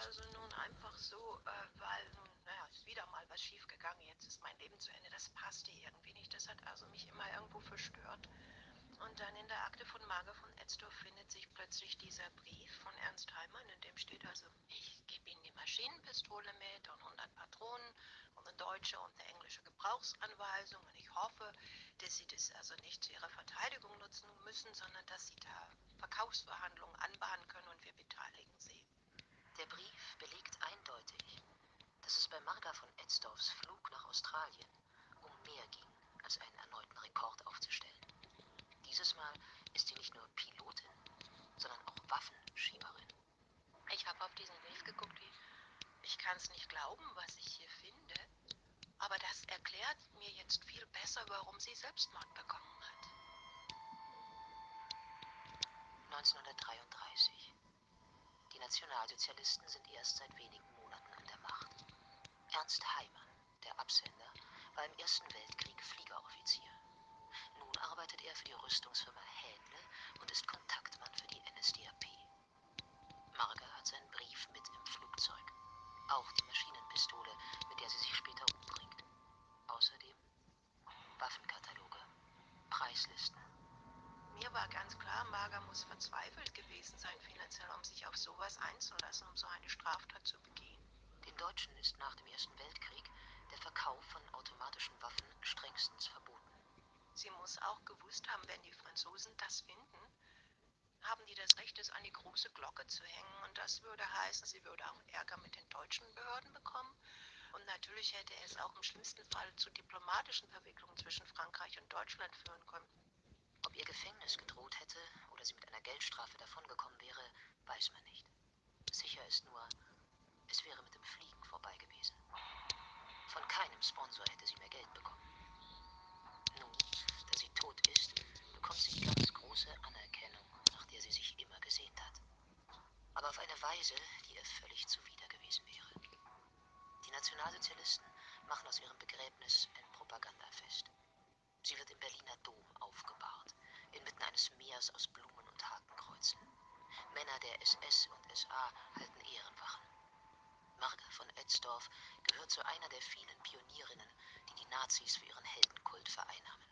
also nun einfach so, äh, weil nun, naja, ist wieder mal was schiefgegangen. Jetzt ist mein Leben zu Ende. Das passte irgendwie nicht. Das hat also mich immer irgendwo verstört. Und dann in der Akte von Marga von Etzdorf findet sich plötzlich dieser Brief von Ernst Heimann, in dem steht also, ich gebe Ihnen die Maschinenpistole mit und 100 Patronen und eine deutsche und eine englische Gebrauchsanweisung. Und ich hoffe, dass Sie das also nicht zu Ihrer Verteidigung nutzen müssen, sondern dass Sie da Verkaufsverhandlungen anbahnen können und wir beteiligen Sie. Der Brief belegt eindeutig, dass es bei Marga von Etzdorfs Flug nach Australien um mehr ging, als einen erneuten Rekord aufzustellen. Dieses Mal ist sie nicht nur Pilotin, sondern auch Waffenschieberin. Ich habe auf diesen Brief geguckt, wie ich kann es nicht glauben, was ich hier finde. Aber das erklärt mir jetzt viel besser, warum sie Selbstmord bekommen hat. 1933. Nationalsozialisten sind erst seit wenigen Monaten an der Macht. Ernst Heimann, der Absender, war im Ersten Weltkrieg Fliegeroffizier. Nun arbeitet er für die Rüstungsfirma Hähnle und ist Kontaktmann für die NSDAP. Marga hat seinen Brief mit im Flugzeug. Auch die Maschinenpistole, mit der sie sich später umbringt. Außerdem Waffenkataloge, Preislisten. Mir war ganz klar, Marga muss verzweifelt gewesen sein sich sowas einzulassen, um so eine Straftat zu begehen. Den Deutschen ist nach dem Ersten Weltkrieg der Verkauf von automatischen Waffen strengstens verboten. Sie muss auch gewusst haben, wenn die Franzosen das finden, haben die das Recht, es an die große Glocke zu hängen. Und das würde heißen, sie würde auch Ärger mit den deutschen Behörden bekommen. Und natürlich hätte es auch im schlimmsten Fall zu diplomatischen Verwicklungen zwischen Frankreich und Deutschland führen können. Ob ihr Gefängnis gedroht hätte oder sie mit einer Geldstrafe davongekommen wäre, weiß man nicht. Ist nur, es wäre mit dem Fliegen vorbei gewesen. Von keinem Sponsor hätte sie mehr Geld bekommen. Nun, da sie tot ist, bekommt sie ganz große Anerkennung, nach der sie sich immer gesehnt hat. Aber auf eine Weise, die ihr völlig zuwider gewesen wäre. Die Nationalsozialisten machen aus ihrem Begräbnis ein Propagandafest. Sie wird im Berliner Dom aufgebahrt, inmitten eines Meers aus. Männer der SS und SA halten Ehrenwachen. Marga von Etzdorf gehört zu einer der vielen Pionierinnen, die die Nazis für ihren Heldenkult vereinnahmen.